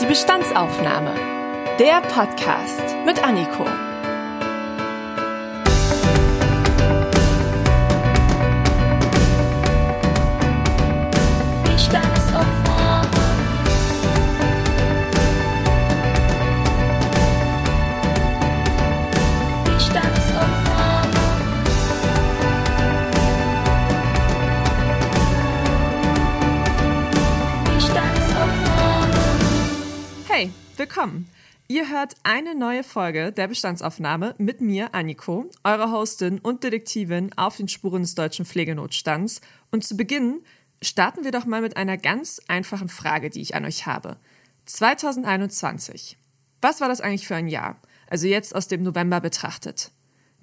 Die Bestandsaufnahme. Der Podcast mit Anniko. Hört eine neue Folge der Bestandsaufnahme mit mir, Anniko, eurer Hostin und Detektivin auf den Spuren des deutschen Pflegenotstands. Und zu Beginn starten wir doch mal mit einer ganz einfachen Frage, die ich an euch habe. 2021. Was war das eigentlich für ein Jahr? Also jetzt aus dem November betrachtet.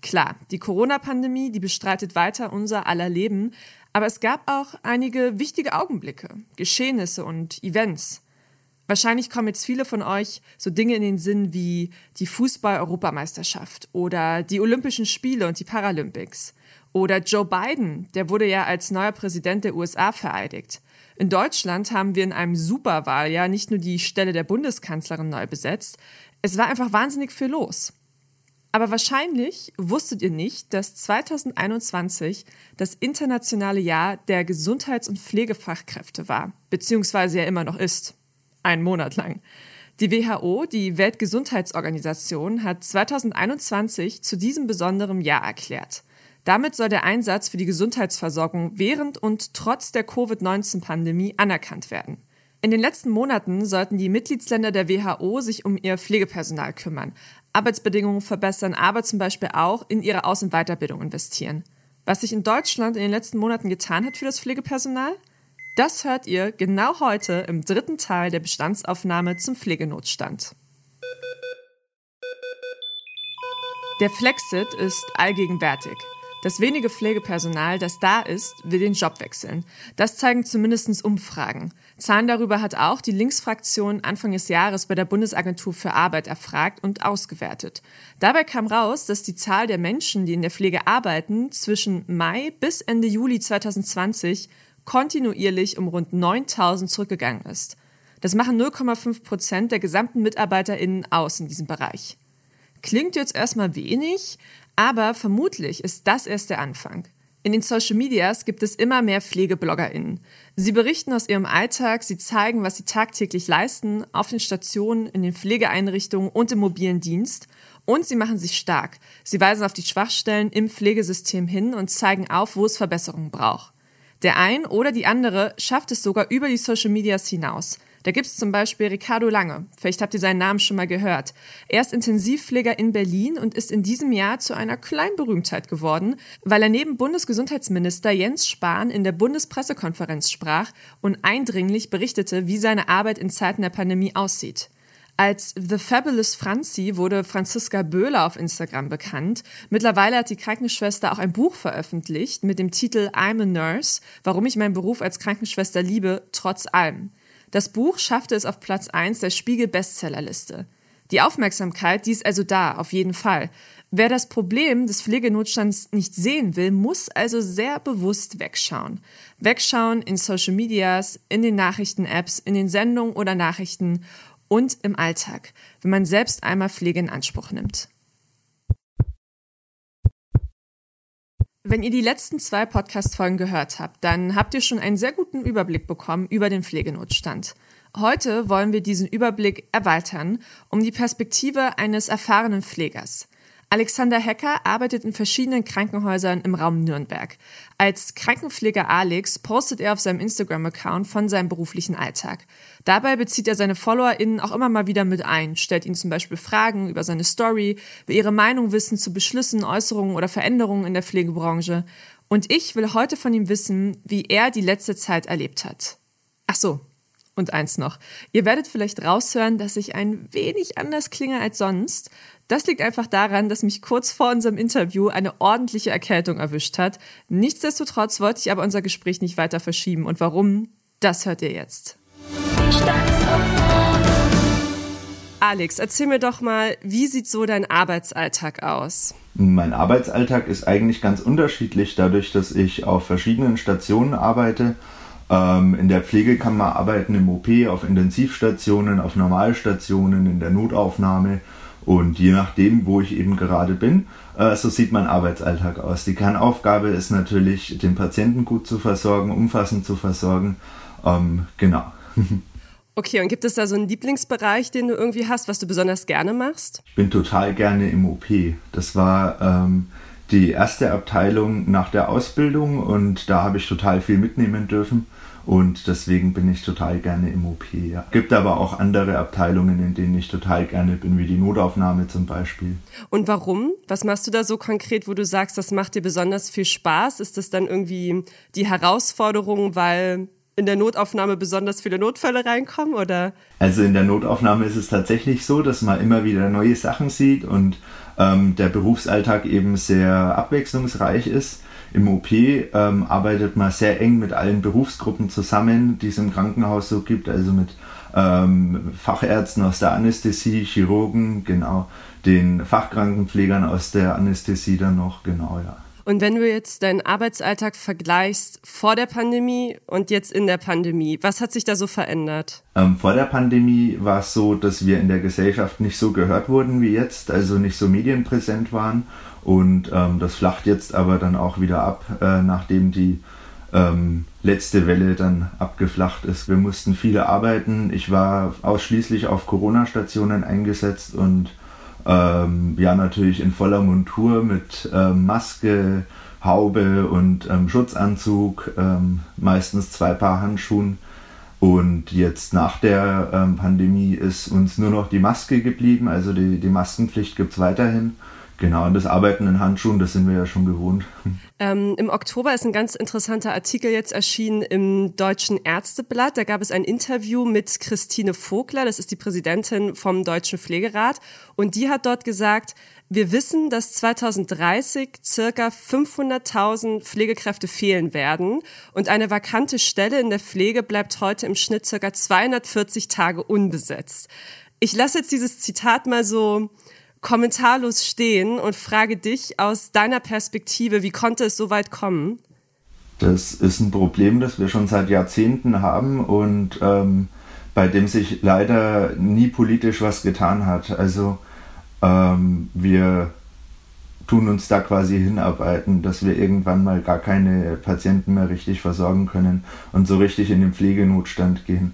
Klar, die Corona-Pandemie, die bestreitet weiter unser aller Leben, aber es gab auch einige wichtige Augenblicke, Geschehnisse und Events. Wahrscheinlich kommen jetzt viele von euch so Dinge in den Sinn wie die Fußball-Europameisterschaft oder die Olympischen Spiele und die Paralympics. Oder Joe Biden, der wurde ja als neuer Präsident der USA vereidigt. In Deutschland haben wir in einem Superwahljahr nicht nur die Stelle der Bundeskanzlerin neu besetzt, es war einfach wahnsinnig viel los. Aber wahrscheinlich wusstet ihr nicht, dass 2021 das internationale Jahr der Gesundheits- und Pflegefachkräfte war, beziehungsweise ja immer noch ist einen Monat lang. Die WHO, die Weltgesundheitsorganisation, hat 2021 zu diesem besonderen Jahr erklärt. Damit soll der Einsatz für die Gesundheitsversorgung während und trotz der Covid-19-Pandemie anerkannt werden. In den letzten Monaten sollten die Mitgliedsländer der WHO sich um ihr Pflegepersonal kümmern, Arbeitsbedingungen verbessern, aber zum Beispiel auch in ihre Aus- und Weiterbildung investieren. Was sich in Deutschland in den letzten Monaten getan hat für das Pflegepersonal? Das hört ihr genau heute im dritten Teil der Bestandsaufnahme zum Pflegenotstand. Der Flexit ist allgegenwärtig. Das wenige Pflegepersonal, das da ist, will den Job wechseln. Das zeigen zumindest Umfragen. Zahlen darüber hat auch die Linksfraktion Anfang des Jahres bei der Bundesagentur für Arbeit erfragt und ausgewertet. Dabei kam raus, dass die Zahl der Menschen, die in der Pflege arbeiten, zwischen Mai bis Ende Juli 2020 kontinuierlich um rund 9000 zurückgegangen ist. Das machen 0,5 Prozent der gesamten MitarbeiterInnen aus in diesem Bereich. Klingt jetzt erstmal wenig, aber vermutlich ist das erst der Anfang. In den Social Medias gibt es immer mehr PflegebloggerInnen. Sie berichten aus ihrem Alltag, sie zeigen, was sie tagtäglich leisten, auf den Stationen, in den Pflegeeinrichtungen und im mobilen Dienst. Und sie machen sich stark. Sie weisen auf die Schwachstellen im Pflegesystem hin und zeigen auf, wo es Verbesserungen braucht. Der ein oder die andere schafft es sogar über die Social Medias hinaus. Da gibt's zum Beispiel Ricardo Lange. Vielleicht habt ihr seinen Namen schon mal gehört. Er ist Intensivpfleger in Berlin und ist in diesem Jahr zu einer Kleinberühmtheit geworden, weil er neben Bundesgesundheitsminister Jens Spahn in der Bundespressekonferenz sprach und eindringlich berichtete, wie seine Arbeit in Zeiten der Pandemie aussieht. Als The Fabulous Franzi wurde Franziska Böhler auf Instagram bekannt. Mittlerweile hat die Krankenschwester auch ein Buch veröffentlicht mit dem Titel I'm a Nurse, warum ich meinen Beruf als Krankenschwester liebe, trotz allem. Das Buch schaffte es auf Platz 1 der Spiegel Bestsellerliste. Die Aufmerksamkeit, die ist also da, auf jeden Fall. Wer das Problem des Pflegenotstands nicht sehen will, muss also sehr bewusst wegschauen. Wegschauen in Social Medias, in den Nachrichten-Apps, in den Sendungen oder Nachrichten und im Alltag, wenn man selbst einmal Pflege in Anspruch nimmt. Wenn ihr die letzten zwei Podcast-Folgen gehört habt, dann habt ihr schon einen sehr guten Überblick bekommen über den Pflegenotstand. Heute wollen wir diesen Überblick erweitern um die Perspektive eines erfahrenen Pflegers. Alexander Hecker arbeitet in verschiedenen Krankenhäusern im Raum Nürnberg. Als Krankenpfleger Alex postet er auf seinem Instagram-Account von seinem beruflichen Alltag. Dabei bezieht er seine FollowerInnen auch immer mal wieder mit ein, stellt ihnen zum Beispiel Fragen über seine Story, will ihre Meinung wissen zu Beschlüssen, Äußerungen oder Veränderungen in der Pflegebranche. Und ich will heute von ihm wissen, wie er die letzte Zeit erlebt hat. Ach so, und eins noch. Ihr werdet vielleicht raushören, dass ich ein wenig anders klinge als sonst. Das liegt einfach daran, dass mich kurz vor unserem Interview eine ordentliche Erkältung erwischt hat. Nichtsdestotrotz wollte ich aber unser Gespräch nicht weiter verschieben. Und warum? Das hört ihr jetzt. Alex, erzähl mir doch mal, wie sieht so dein Arbeitsalltag aus? Mein Arbeitsalltag ist eigentlich ganz unterschiedlich, dadurch, dass ich auf verschiedenen Stationen arbeite Ähm, in der Pflege kann man arbeiten im OP, auf Intensivstationen, auf Normalstationen, in der Notaufnahme. Und je nachdem, wo ich eben gerade bin, äh, so sieht mein Arbeitsalltag aus. Die Kernaufgabe ist natürlich, den Patienten gut zu versorgen, umfassend zu versorgen. Ähm, genau. Okay, und gibt es da so einen Lieblingsbereich, den du irgendwie hast, was du besonders gerne machst? Ich bin total gerne im OP. Das war ähm, die erste Abteilung nach der Ausbildung und da habe ich total viel mitnehmen dürfen. Und deswegen bin ich total gerne im OP. Ja. Gibt aber auch andere Abteilungen, in denen ich total gerne bin, wie die Notaufnahme zum Beispiel. Und warum? Was machst du da so konkret, wo du sagst, das macht dir besonders viel Spaß? Ist das dann irgendwie die Herausforderung, weil in der Notaufnahme besonders viele Notfälle reinkommen, oder? Also in der Notaufnahme ist es tatsächlich so, dass man immer wieder neue Sachen sieht und ähm, der Berufsalltag eben sehr abwechslungsreich ist. Im OP ähm, arbeitet man sehr eng mit allen Berufsgruppen zusammen, die es im Krankenhaus so gibt, also mit ähm, Fachärzten aus der Anästhesie, Chirurgen, genau, den Fachkrankenpflegern aus der Anästhesie dann noch, genau, ja. Und wenn du jetzt deinen Arbeitsalltag vergleichst vor der Pandemie und jetzt in der Pandemie, was hat sich da so verändert? Ähm, vor der Pandemie war es so, dass wir in der Gesellschaft nicht so gehört wurden wie jetzt, also nicht so medienpräsent waren. Und ähm, das flacht jetzt aber dann auch wieder ab, äh, nachdem die ähm, letzte Welle dann abgeflacht ist. Wir mussten viele arbeiten. Ich war ausschließlich auf Corona-Stationen eingesetzt und ähm, ja natürlich in voller Montur mit ähm, Maske, Haube und ähm, Schutzanzug, ähm, meistens zwei Paar Handschuhen. Und jetzt nach der ähm, Pandemie ist uns nur noch die Maske geblieben, also die, die Maskenpflicht gibt es weiterhin. Genau, und das Arbeiten in Handschuhen, das sind wir ja schon gewohnt. Ähm, Im Oktober ist ein ganz interessanter Artikel jetzt erschienen im Deutschen Ärzteblatt. Da gab es ein Interview mit Christine Vogler, das ist die Präsidentin vom Deutschen Pflegerat. Und die hat dort gesagt, wir wissen, dass 2030 circa 500.000 Pflegekräfte fehlen werden und eine vakante Stelle in der Pflege bleibt heute im Schnitt circa 240 Tage unbesetzt. Ich lasse jetzt dieses Zitat mal so kommentarlos stehen und frage dich aus deiner Perspektive, wie konnte es so weit kommen? Das ist ein Problem, das wir schon seit Jahrzehnten haben und ähm, bei dem sich leider nie politisch was getan hat. Also ähm, wir tun uns da quasi hinarbeiten, dass wir irgendwann mal gar keine Patienten mehr richtig versorgen können und so richtig in den Pflegenotstand gehen.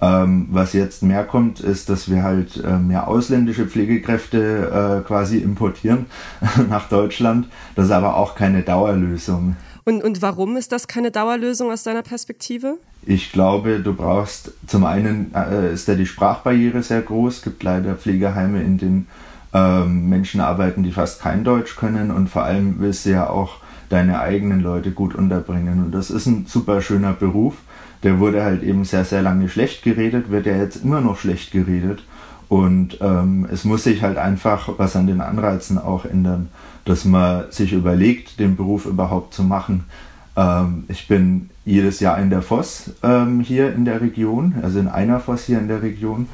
Ähm, was jetzt mehr kommt, ist, dass wir halt äh, mehr ausländische Pflegekräfte äh, quasi importieren nach Deutschland. Das ist aber auch keine Dauerlösung. Und, und warum ist das keine Dauerlösung aus deiner Perspektive? Ich glaube, du brauchst zum einen äh, ist da die Sprachbarriere sehr groß. Es gibt leider Pflegeheime, in denen ähm, Menschen arbeiten, die fast kein Deutsch können und vor allem willst du ja auch deine eigenen Leute gut unterbringen. Und das ist ein super schöner Beruf der wurde halt eben sehr, sehr lange schlecht geredet, wird ja jetzt immer noch schlecht geredet. Und ähm, es muss sich halt einfach was an den Anreizen auch ändern, dass man sich überlegt, den Beruf überhaupt zu machen. Ähm, ich bin jedes Jahr in der Voss ähm, hier in der Region, also in einer Voss hier in der Region.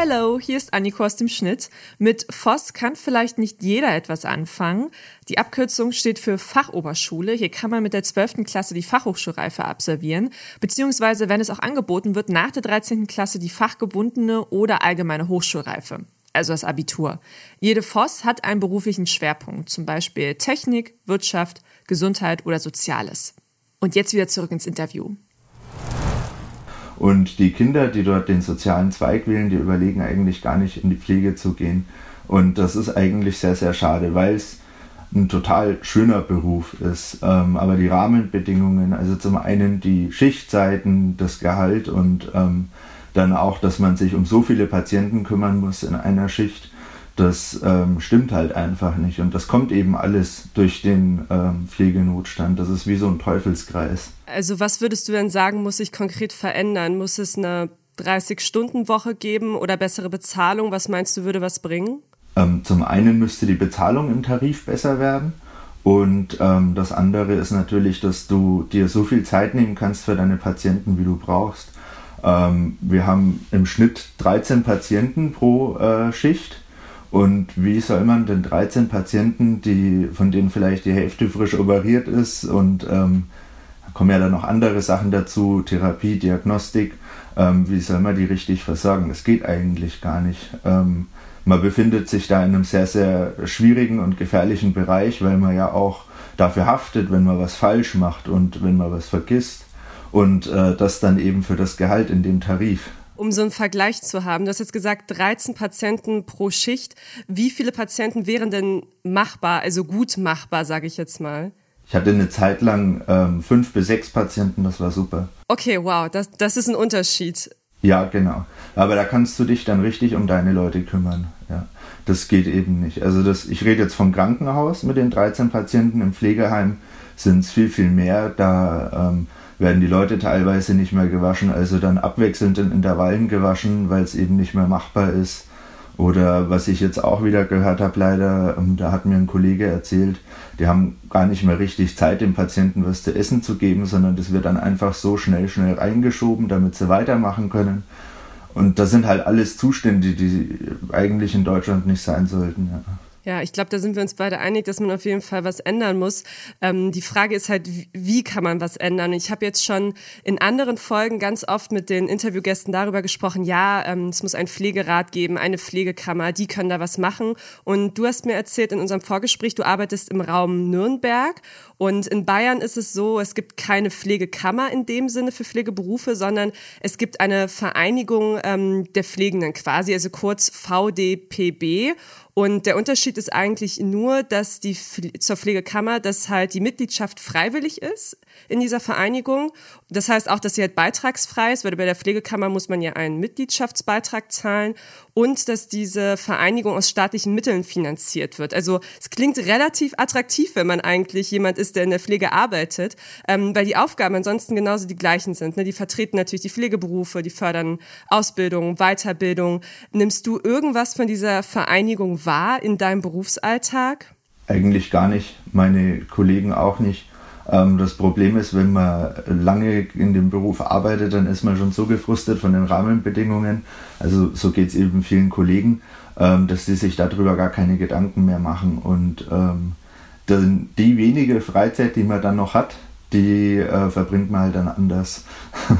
Hallo, hier ist Anniko aus dem Schnitt. Mit FOS kann vielleicht nicht jeder etwas anfangen. Die Abkürzung steht für Fachoberschule. Hier kann man mit der 12. Klasse die Fachhochschulreife absolvieren, beziehungsweise, wenn es auch angeboten wird, nach der 13. Klasse die fachgebundene oder allgemeine Hochschulreife also das Abitur. Jede FOS hat einen beruflichen Schwerpunkt, zum Beispiel Technik, Wirtschaft, Gesundheit oder Soziales. Und jetzt wieder zurück ins Interview. Und die Kinder, die dort den sozialen Zweig wählen, die überlegen eigentlich gar nicht in die Pflege zu gehen. Und das ist eigentlich sehr, sehr schade, weil es ein total schöner Beruf ist. Ähm, aber die Rahmenbedingungen, also zum einen die Schichtzeiten, das Gehalt und ähm, dann auch, dass man sich um so viele Patienten kümmern muss in einer Schicht, das ähm, stimmt halt einfach nicht. Und das kommt eben alles durch den ähm, Pflegenotstand. Das ist wie so ein Teufelskreis. Also was würdest du denn sagen, muss sich konkret verändern? Muss es eine 30-Stunden-Woche geben oder bessere Bezahlung? Was meinst du, würde was bringen? Ähm, zum einen müsste die Bezahlung im Tarif besser werden. Und ähm, das andere ist natürlich, dass du dir so viel Zeit nehmen kannst für deine Patienten, wie du brauchst. Ähm, wir haben im Schnitt 13 Patienten pro äh, Schicht und wie soll man denn 13 Patienten, die, von denen vielleicht die Hälfte frisch operiert ist und ähm, kommen ja dann noch andere Sachen dazu, Therapie, Diagnostik. Ähm, wie soll man die richtig versorgen? Das geht eigentlich gar nicht. Ähm, man befindet sich da in einem sehr, sehr schwierigen und gefährlichen Bereich, weil man ja auch dafür haftet, wenn man was falsch macht und wenn man was vergisst. Und äh, das dann eben für das Gehalt in dem Tarif um so einen Vergleich zu haben. Du hast jetzt gesagt, 13 Patienten pro Schicht. Wie viele Patienten wären denn machbar, also gut machbar, sage ich jetzt mal? Ich hatte eine Zeit lang ähm, fünf bis sechs Patienten, das war super. Okay, wow, das, das ist ein Unterschied. Ja, genau. Aber da kannst du dich dann richtig um deine Leute kümmern. Ja, das geht eben nicht. Also das, ich rede jetzt vom Krankenhaus mit den 13 Patienten. Im Pflegeheim sind es viel, viel mehr. Da ähm, werden die Leute teilweise nicht mehr gewaschen, also dann abwechselnd in Intervallen gewaschen, weil es eben nicht mehr machbar ist. Oder was ich jetzt auch wieder gehört habe, leider, ähm, da hat mir ein Kollege erzählt, die haben gar nicht mehr richtig Zeit, dem Patienten was zu essen zu geben, sondern das wird dann einfach so schnell, schnell reingeschoben, damit sie weitermachen können. Und das sind halt alles Zustände, die eigentlich in Deutschland nicht sein sollten. Ja. Ja, ich glaube, da sind wir uns beide einig, dass man auf jeden Fall was ändern muss. Ähm, die Frage ist halt, wie kann man was ändern? Ich habe jetzt schon in anderen Folgen ganz oft mit den Interviewgästen darüber gesprochen, ja, ähm, es muss ein Pflegerat geben, eine Pflegekammer, die können da was machen. Und du hast mir erzählt in unserem Vorgespräch, du arbeitest im Raum Nürnberg und in Bayern ist es so, es gibt keine Pflegekammer in dem Sinne für Pflegeberufe, sondern es gibt eine Vereinigung ähm, der Pflegenden quasi, also kurz VDPB. Und der Unterschied ist eigentlich nur, dass die zur Pflegekammer, dass halt die Mitgliedschaft freiwillig ist in dieser Vereinigung. Das heißt auch, dass sie halt beitragsfrei ist, weil bei der Pflegekammer muss man ja einen Mitgliedschaftsbeitrag zahlen und dass diese Vereinigung aus staatlichen Mitteln finanziert wird. Also es klingt relativ attraktiv, wenn man eigentlich jemand ist, der in der Pflege arbeitet, ähm, weil die Aufgaben ansonsten genauso die gleichen sind. Ne? Die vertreten natürlich die Pflegeberufe, die fördern Ausbildung, Weiterbildung. Nimmst du irgendwas von dieser Vereinigung wahr in deinem Berufsalltag? Eigentlich gar nicht. Meine Kollegen auch nicht. Ähm, das Problem ist, wenn man lange in dem Beruf arbeitet, dann ist man schon so gefrustet von den Rahmenbedingungen. Also so geht es eben vielen Kollegen, ähm, dass sie sich darüber gar keine Gedanken mehr machen. Und ähm, die wenige Freizeit, die man dann noch hat, die äh, verbringt man halt dann anders.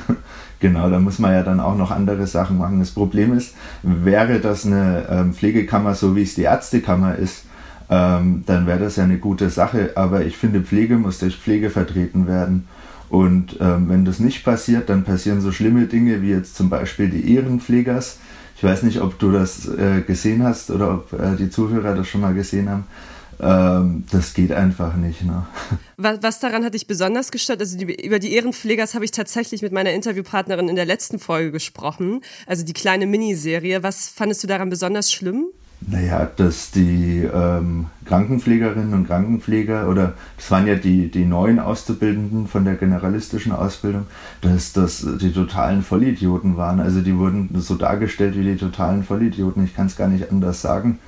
genau, da muss man ja dann auch noch andere Sachen machen. Das Problem ist, wäre das eine Pflegekammer, so wie es die Ärztekammer ist, ähm, dann wäre das ja eine gute Sache. Aber ich finde, Pflege muss durch Pflege vertreten werden. Und ähm, wenn das nicht passiert, dann passieren so schlimme Dinge wie jetzt zum Beispiel die Ehrenpflegers. Ich weiß nicht, ob du das äh, gesehen hast oder ob äh, die Zuhörer das schon mal gesehen haben. Ähm, das geht einfach nicht. Ne? Was, was, daran hat dich besonders gestört? Also die, über die Ehrenpflegers habe ich tatsächlich mit meiner Interviewpartnerin in der letzten Folge gesprochen. Also die kleine Miniserie. Was fandest du daran besonders schlimm? Naja, dass die ähm, Krankenpflegerinnen und Krankenpfleger oder das waren ja die, die neuen Auszubildenden von der generalistischen Ausbildung, dass das die totalen Vollidioten waren. Also die wurden so dargestellt wie die totalen Vollidioten. Ich kann es gar nicht anders sagen.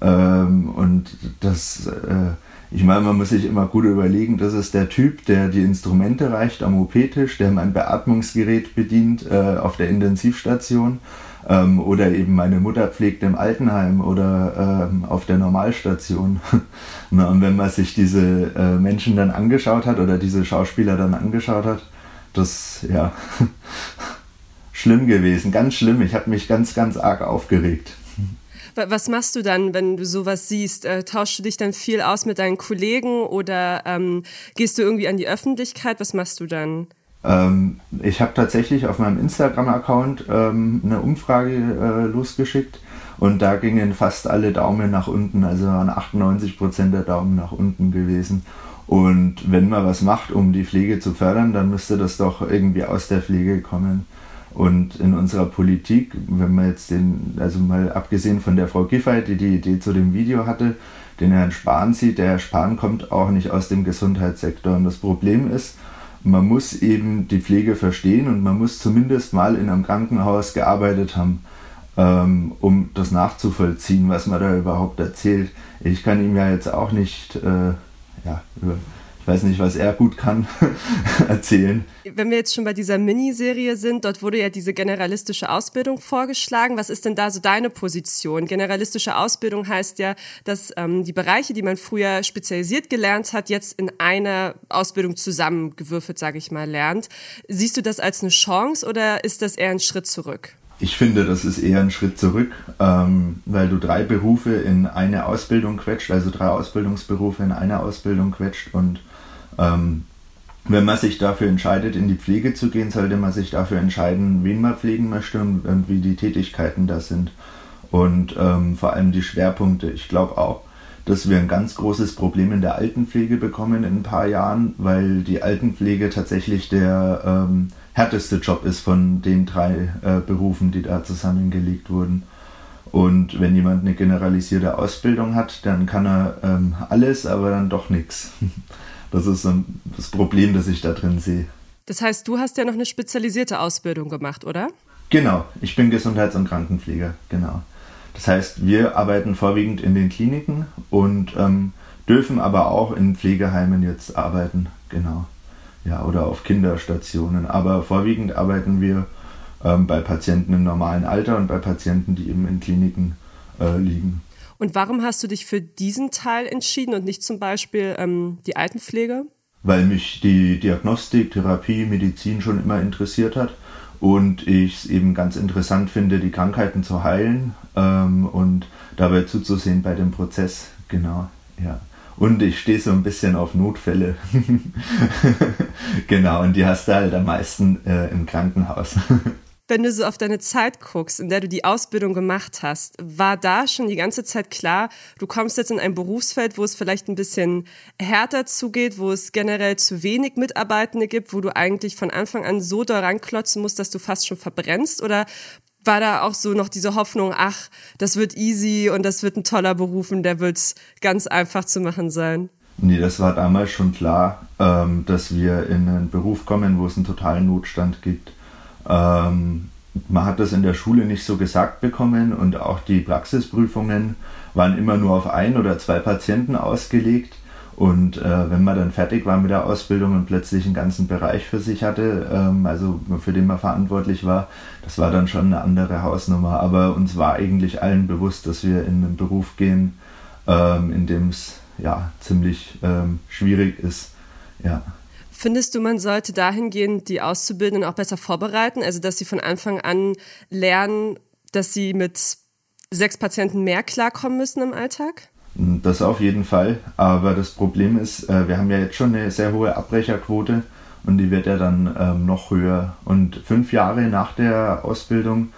Ähm, und das, äh, ich meine, man muss sich immer gut überlegen, das ist der Typ, der die Instrumente reicht am OP-Tisch, der mein Beatmungsgerät bedient äh, auf der Intensivstation ähm, oder eben meine Mutter pflegt im Altenheim oder ähm, auf der Normalstation. Na, und wenn man sich diese äh, Menschen dann angeschaut hat oder diese Schauspieler dann angeschaut hat, das, ja, schlimm gewesen, ganz schlimm. Ich habe mich ganz, ganz arg aufgeregt. Was machst du dann, wenn du sowas siehst? Äh, tauschst du dich dann viel aus mit deinen Kollegen oder ähm, gehst du irgendwie an die Öffentlichkeit? Was machst du dann? Ähm, ich habe tatsächlich auf meinem Instagram-Account ähm, eine Umfrage äh, losgeschickt und da gingen fast alle Daumen nach unten, also waren 98 Prozent der Daumen nach unten gewesen. Und wenn man was macht, um die Pflege zu fördern, dann müsste das doch irgendwie aus der Pflege kommen. Und in unserer Politik, wenn man jetzt den, also mal abgesehen von der Frau Giffey, die die Idee zu dem Video hatte, den Herrn Spahn sieht, der Herr Spahn kommt auch nicht aus dem Gesundheitssektor. Und das Problem ist, man muss eben die Pflege verstehen und man muss zumindest mal in einem Krankenhaus gearbeitet haben, ähm, um das nachzuvollziehen, was man da überhaupt erzählt. Ich kann ihm ja jetzt auch nicht, äh, ja, über, ich weiß nicht, was er gut kann, erzählen. Wenn wir jetzt schon bei dieser Miniserie sind, dort wurde ja diese generalistische Ausbildung vorgeschlagen. Was ist denn da so deine Position? Generalistische Ausbildung heißt ja, dass ähm, die Bereiche, die man früher spezialisiert gelernt hat, jetzt in einer Ausbildung zusammengewürfelt, sage ich mal, lernt. Siehst du das als eine Chance oder ist das eher ein Schritt zurück? Ich finde, das ist eher ein Schritt zurück, ähm, weil du drei Berufe in eine Ausbildung quetscht, also drei Ausbildungsberufe in eine Ausbildung quetscht und ähm, wenn man sich dafür entscheidet, in die Pflege zu gehen, sollte man sich dafür entscheiden, wen man pflegen möchte und, und wie die Tätigkeiten da sind. Und ähm, vor allem die Schwerpunkte. Ich glaube auch, dass wir ein ganz großes Problem in der Altenpflege bekommen in ein paar Jahren, weil die Altenpflege tatsächlich der ähm, härteste Job ist von den drei äh, Berufen, die da zusammengelegt wurden. Und wenn jemand eine generalisierte Ausbildung hat, dann kann er ähm, alles, aber dann doch nichts. Das ist das Problem, das ich da drin sehe. Das heißt, du hast ja noch eine spezialisierte Ausbildung gemacht, oder? Genau, ich bin Gesundheits- und Krankenpfleger, genau. Das heißt, wir arbeiten vorwiegend in den Kliniken und ähm, dürfen aber auch in Pflegeheimen jetzt arbeiten, genau. Ja, oder auf Kinderstationen. Aber vorwiegend arbeiten wir ähm, bei Patienten im normalen Alter und bei Patienten, die eben in Kliniken äh, liegen. Und warum hast du dich für diesen Teil entschieden und nicht zum Beispiel ähm, die Altenpflege? Weil mich die Diagnostik, Therapie, Medizin schon immer interessiert hat und ich es eben ganz interessant finde, die Krankheiten zu heilen ähm, und dabei zuzusehen bei dem Prozess. Genau, ja. Und ich stehe so ein bisschen auf Notfälle. genau, und die hast du halt am meisten äh, im Krankenhaus. Wenn du so auf deine Zeit guckst, in der du die Ausbildung gemacht hast, war da schon die ganze Zeit klar, du kommst jetzt in ein Berufsfeld, wo es vielleicht ein bisschen härter zugeht, wo es generell zu wenig Mitarbeitende gibt, wo du eigentlich von Anfang an so daran klotzen musst, dass du fast schon verbrennst? Oder war da auch so noch diese Hoffnung, ach, das wird easy und das wird ein toller Beruf und der wird ganz einfach zu machen sein? Nee, das war damals schon klar, ähm, dass wir in einen Beruf kommen, wo es einen totalen Notstand gibt. Ähm, man hat das in der Schule nicht so gesagt bekommen und auch die Praxisprüfungen waren immer nur auf ein oder zwei Patienten ausgelegt. Und äh, wenn man dann fertig war mit der Ausbildung und plötzlich einen ganzen Bereich für sich hatte, ähm, also für den man verantwortlich war, das war dann schon eine andere Hausnummer. Aber uns war eigentlich allen bewusst, dass wir in einen Beruf gehen, ähm, in dem es ja ziemlich ähm, schwierig ist. Ja. Findest du, man sollte dahingehend die Auszubildenden auch besser vorbereiten, also dass sie von Anfang an lernen, dass sie mit sechs Patienten mehr klarkommen müssen im Alltag? Das auf jeden Fall. Aber das Problem ist, äh, wir haben ja jetzt schon eine sehr hohe Abbrecherquote und die wird ja dann ähm, noch höher. Und fünf Jahre nach der Ausbildung,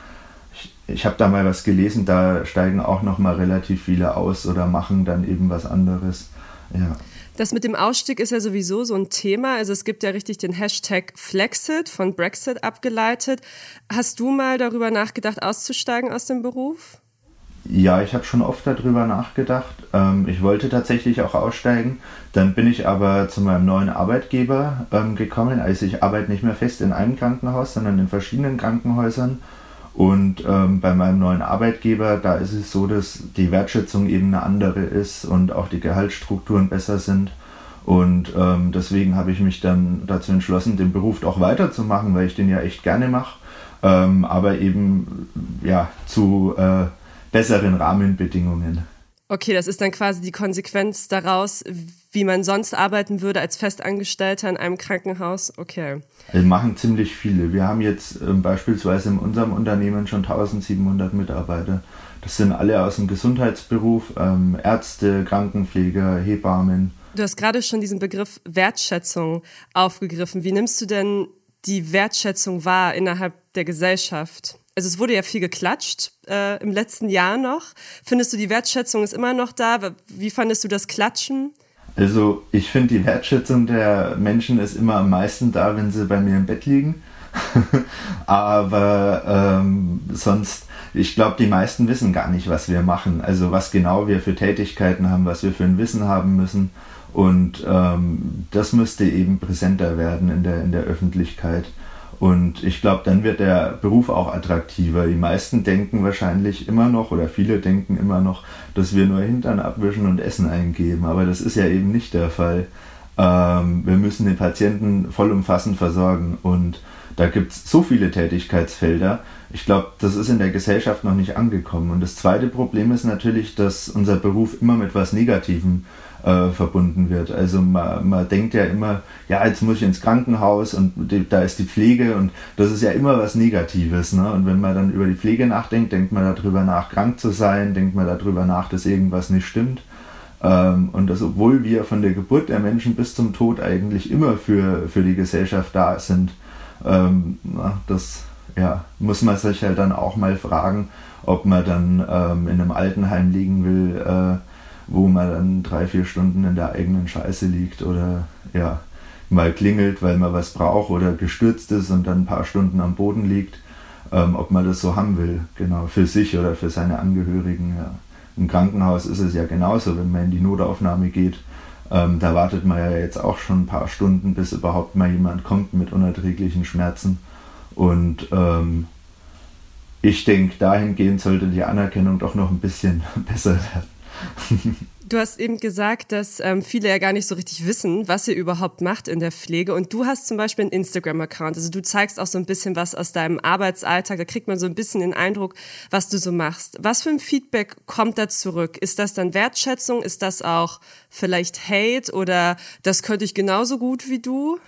ich, ich habe da mal was gelesen, da steigen auch noch mal relativ viele aus oder machen dann eben was anderes. Ja. Das mit dem Ausstieg ist ja sowieso so ein Thema. Also es gibt ja richtig den Hashtag Flexit von Brexit abgeleitet. Hast du mal darüber nachgedacht, auszusteigen aus dem Beruf? Ja, ich habe schon oft darüber nachgedacht. Ähm, ich wollte tatsächlich auch aussteigen. Dann bin ich aber zu meinem neuen Arbeitgeber ähm, gekommen. Also ich arbeite nicht mehr fest in einem Krankenhaus, sondern in verschiedenen Krankenhäusern. Und ähm, bei meinem neuen Arbeitgeber, da ist es so, dass die Wertschätzung eben eine andere ist und auch die Gehaltsstrukturen besser sind. Und ähm, deswegen habe ich mich dann dazu entschlossen, den Beruf auch weiterzumachen, weil ich den ja echt gerne mache. Ähm, aber eben ja zu äh, besseren Rahmenbedingungen. Okay, das ist dann quasi die Konsequenz daraus, wie man sonst arbeiten würde als Festangestellter in einem Krankenhaus. Okay. Wir machen ziemlich viele. Wir haben jetzt äh, beispielsweise in unserem Unternehmen schon 1700 Mitarbeiter. Das sind alle aus dem Gesundheitsberuf, ähm, Ärzte, Krankenpfleger, Hebammen. Du hast gerade schon diesen Begriff Wertschätzung aufgegriffen. Wie nimmst du denn die Wertschätzung wahr innerhalb der Gesellschaft? also es wurde ja viel geklatscht äh, im letzten Jahr noch. Findest du, die Wertschätzung ist immer noch da? Wie fandest du das Klatschen? Also ich finde, die Wertschätzung der Menschen ist immer am meisten da, wenn sie bei mir im Bett liegen. Aber ähm, sonst, ich glaube, die meisten wissen gar nicht, was wir machen. Also was genau wir für Tätigkeiten haben, was wir für ein Wissen haben müssen. Und ähm, das müsste eben präsenter werden in der, in der Öffentlichkeit. Und ich glaube, dann wird der Beruf auch attraktiver. Die meisten denken wahrscheinlich immer noch oder viele denken immer noch, dass wir nur Hintern abwischen und Essen eingeben. Aber das ist ja eben nicht der Fall. Ähm, wir müssen den Patienten vollumfassend versorgen und da gibt es so viele Tätigkeitsfelder. Ich glaube, das ist in der Gesellschaft noch nicht angekommen. Und das zweite Problem ist natürlich, dass unser Beruf immer mit was Negativem äh, verbunden wird. Also man, man denkt ja immer, ja, jetzt muss ich ins Krankenhaus und die, da ist die Pflege und das ist ja immer was Negatives. Ne? Und wenn man dann über die Pflege nachdenkt, denkt man darüber nach, krank zu sein, denkt man darüber nach, dass irgendwas nicht stimmt. Ähm, und das, obwohl wir von der Geburt der Menschen bis zum Tod eigentlich immer für, für die Gesellschaft da sind, ähm, na, das ja, muss man sich halt dann auch mal fragen, ob man dann ähm, in einem Altenheim liegen will, äh, wo man dann drei, vier Stunden in der eigenen Scheiße liegt oder ja, mal klingelt, weil man was braucht oder gestürzt ist und dann ein paar Stunden am Boden liegt, ähm, ob man das so haben will, genau, für sich oder für seine Angehörigen. Ja. Im Krankenhaus ist es ja genauso, wenn man in die Notaufnahme geht. Ähm, da wartet man ja jetzt auch schon ein paar Stunden, bis überhaupt mal jemand kommt mit unerträglichen Schmerzen. Und ähm, ich denke, dahingehend sollte die Anerkennung doch noch ein bisschen besser werden. Du hast eben gesagt, dass ähm, viele ja gar nicht so richtig wissen, was ihr überhaupt macht in der Pflege. Und du hast zum Beispiel einen Instagram-Account. Also du zeigst auch so ein bisschen was aus deinem Arbeitsalltag. Da kriegt man so ein bisschen den Eindruck, was du so machst. Was für ein Feedback kommt da zurück? Ist das dann Wertschätzung? Ist das auch vielleicht Hate? Oder das könnte ich genauso gut wie du?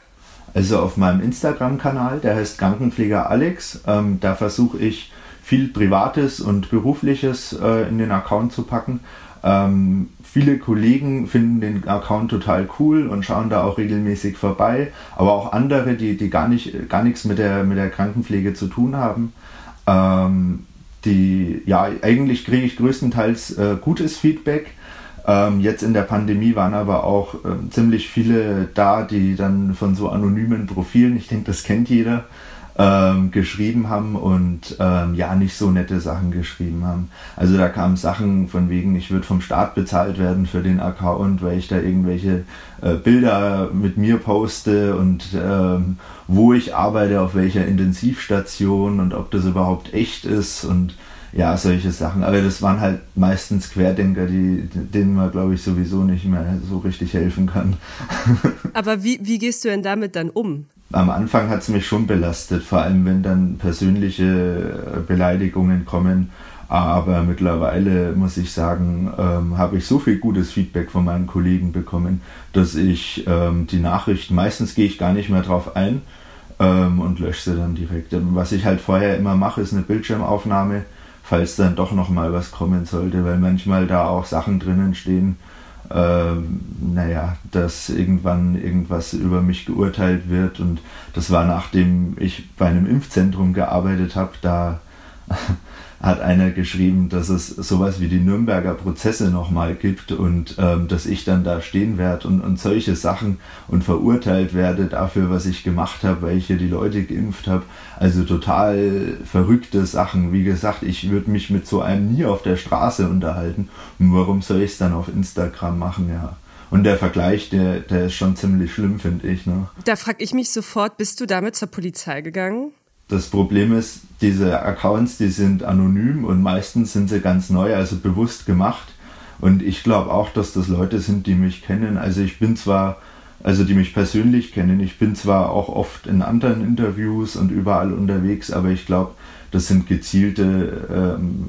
Also auf meinem Instagram-Kanal, der heißt Krankenpfleger Alex, ähm, da versuche ich viel Privates und Berufliches äh, in den Account zu packen. Ähm, viele Kollegen finden den Account total cool und schauen da auch regelmäßig vorbei, aber auch andere, die, die gar, nicht, gar nichts mit der, mit der Krankenpflege zu tun haben. Ähm, die, ja, eigentlich kriege ich größtenteils äh, gutes Feedback. Ähm, jetzt in der Pandemie waren aber auch äh, ziemlich viele da, die dann von so anonymen Profilen, ich denke, das kennt jeder, ähm, geschrieben haben und ähm, ja nicht so nette Sachen geschrieben haben. Also da kamen Sachen von wegen, ich würde vom Staat bezahlt werden für den Account, weil ich da irgendwelche äh, Bilder mit mir poste und ähm, wo ich arbeite, auf welcher Intensivstation und ob das überhaupt echt ist und ja, solche Sachen. Aber das waren halt meistens Querdenker, die, denen man, glaube ich, sowieso nicht mehr so richtig helfen kann. Aber wie, wie gehst du denn damit dann um? Am Anfang hat es mich schon belastet, vor allem wenn dann persönliche äh, Beleidigungen kommen. Aber mittlerweile muss ich sagen, ähm, habe ich so viel gutes Feedback von meinen Kollegen bekommen, dass ich ähm, die Nachrichten, meistens gehe ich gar nicht mehr drauf ein ähm, und lösche sie dann direkt. Was ich halt vorher immer mache, ist eine Bildschirmaufnahme, falls dann doch nochmal was kommen sollte, weil manchmal da auch Sachen drinnen stehen, äh, naja, dass irgendwann irgendwas über mich geurteilt wird. Und das war nachdem ich bei einem Impfzentrum gearbeitet habe, da hat einer geschrieben, dass es sowas wie die Nürnberger Prozesse nochmal gibt und ähm, dass ich dann da stehen werde und, und solche Sachen und verurteilt werde dafür, was ich gemacht habe, weil ich hier die Leute geimpft habe. Also total verrückte Sachen. Wie gesagt, ich würde mich mit so einem nie auf der Straße unterhalten. Und warum soll ich es dann auf Instagram machen, ja? Und der Vergleich, der, der ist schon ziemlich schlimm, finde ich. Ne? Da frage ich mich sofort, bist du damit zur Polizei gegangen? Das Problem ist, diese Accounts, die sind anonym und meistens sind sie ganz neu, also bewusst gemacht. Und ich glaube auch, dass das Leute sind, die mich kennen. Also ich bin zwar, also die mich persönlich kennen, ich bin zwar auch oft in anderen Interviews und überall unterwegs, aber ich glaube, das sind gezielte, ähm,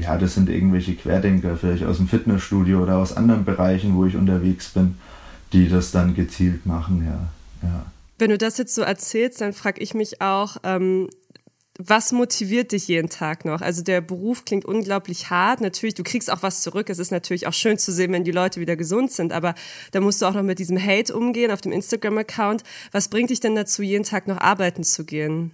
ja, das sind irgendwelche Querdenker, vielleicht aus dem Fitnessstudio oder aus anderen Bereichen, wo ich unterwegs bin, die das dann gezielt machen, ja. ja. Wenn du das jetzt so erzählst, dann frage ich mich auch, ähm, was motiviert dich jeden Tag noch? Also der Beruf klingt unglaublich hart. Natürlich, du kriegst auch was zurück. Es ist natürlich auch schön zu sehen, wenn die Leute wieder gesund sind. Aber da musst du auch noch mit diesem Hate umgehen auf dem Instagram-Account. Was bringt dich denn dazu, jeden Tag noch arbeiten zu gehen?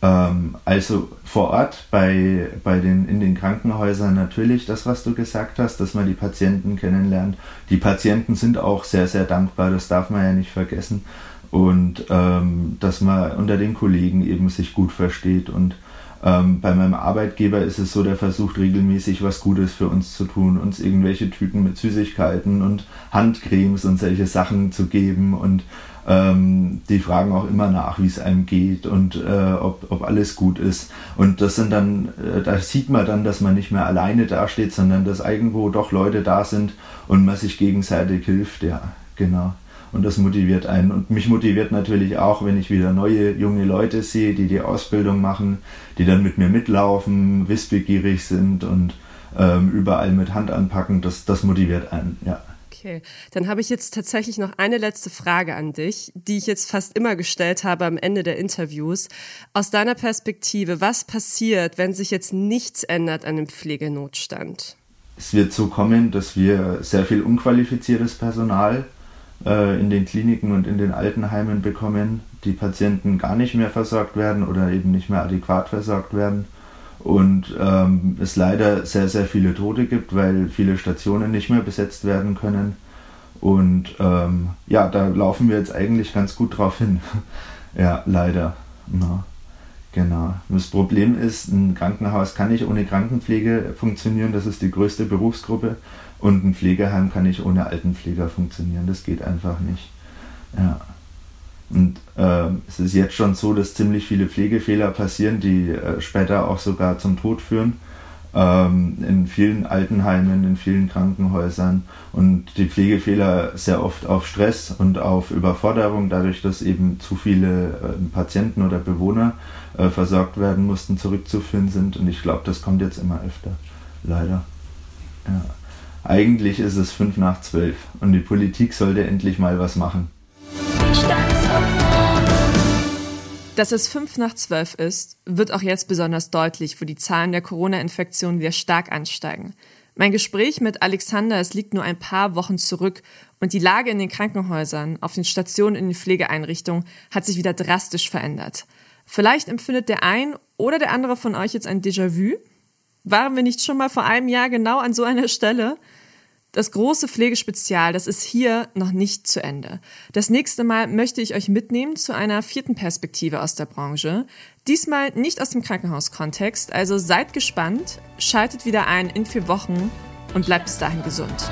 Ähm, also vor Ort bei, bei den, in den Krankenhäusern natürlich das, was du gesagt hast, dass man die Patienten kennenlernt. Die Patienten sind auch sehr, sehr dankbar. Das darf man ja nicht vergessen und ähm, dass man unter den Kollegen eben sich gut versteht. Und ähm, bei meinem Arbeitgeber ist es so, der versucht regelmäßig was Gutes für uns zu tun, uns irgendwelche Tüten mit Süßigkeiten und Handcremes und solche Sachen zu geben und ähm, die fragen auch immer nach, wie es einem geht und äh, ob, ob alles gut ist. Und das sind dann, äh, da sieht man dann, dass man nicht mehr alleine dasteht, sondern dass irgendwo doch Leute da sind und man sich gegenseitig hilft, ja, genau. Und das motiviert einen. Und mich motiviert natürlich auch, wenn ich wieder neue junge Leute sehe, die die Ausbildung machen, die dann mit mir mitlaufen, wissbegierig sind und ähm, überall mit Hand anpacken. Das, das motiviert einen, ja. Okay, dann habe ich jetzt tatsächlich noch eine letzte Frage an dich, die ich jetzt fast immer gestellt habe am Ende der Interviews. Aus deiner Perspektive, was passiert, wenn sich jetzt nichts ändert an dem Pflegenotstand? Es wird so kommen, dass wir sehr viel unqualifiziertes Personal äh, in den Kliniken und in den Altenheimen bekommen, die Patienten gar nicht mehr versorgt werden oder eben nicht mehr adäquat versorgt werden und ähm, es leider sehr, sehr viele Tote gibt, weil viele Stationen nicht mehr besetzt werden können. Und ähm, ja, da laufen wir jetzt eigentlich ganz gut drauf hin. ja, leider. Na, genau. Das Problem ist, ein Krankenhaus kann nicht ohne Krankenpflege funktionieren, das ist die größte Berufsgruppe. Und ein Pflegeheim kann nicht ohne Altenpfleger funktionieren, das geht einfach nicht. Ja. Und äh, es ist jetzt schon so, dass ziemlich viele Pflegefehler passieren, die äh, später auch sogar zum Tod führen. Ähm, in vielen Altenheimen, in vielen Krankenhäusern. Und die Pflegefehler sehr oft auf Stress und auf Überforderung, dadurch, dass eben zu viele äh, Patienten oder Bewohner äh, versorgt werden mussten, zurückzuführen sind. Und ich glaube, das kommt jetzt immer öfter. Leider. Ja. Eigentlich ist es fünf nach zwölf und die Politik sollte endlich mal was machen. Dass es fünf nach zwölf ist, wird auch jetzt besonders deutlich, wo die Zahlen der Corona-Infektionen wieder stark ansteigen. Mein Gespräch mit Alexander, es liegt nur ein paar Wochen zurück und die Lage in den Krankenhäusern, auf den Stationen in den Pflegeeinrichtungen hat sich wieder drastisch verändert. Vielleicht empfindet der ein oder der andere von euch jetzt ein Déjà-vu. Waren wir nicht schon mal vor einem Jahr genau an so einer Stelle? Das große Pflegespezial, das ist hier noch nicht zu Ende. Das nächste Mal möchte ich euch mitnehmen zu einer vierten Perspektive aus der Branche. Diesmal nicht aus dem Krankenhauskontext, also seid gespannt, schaltet wieder ein in vier Wochen und bleibt bis dahin gesund.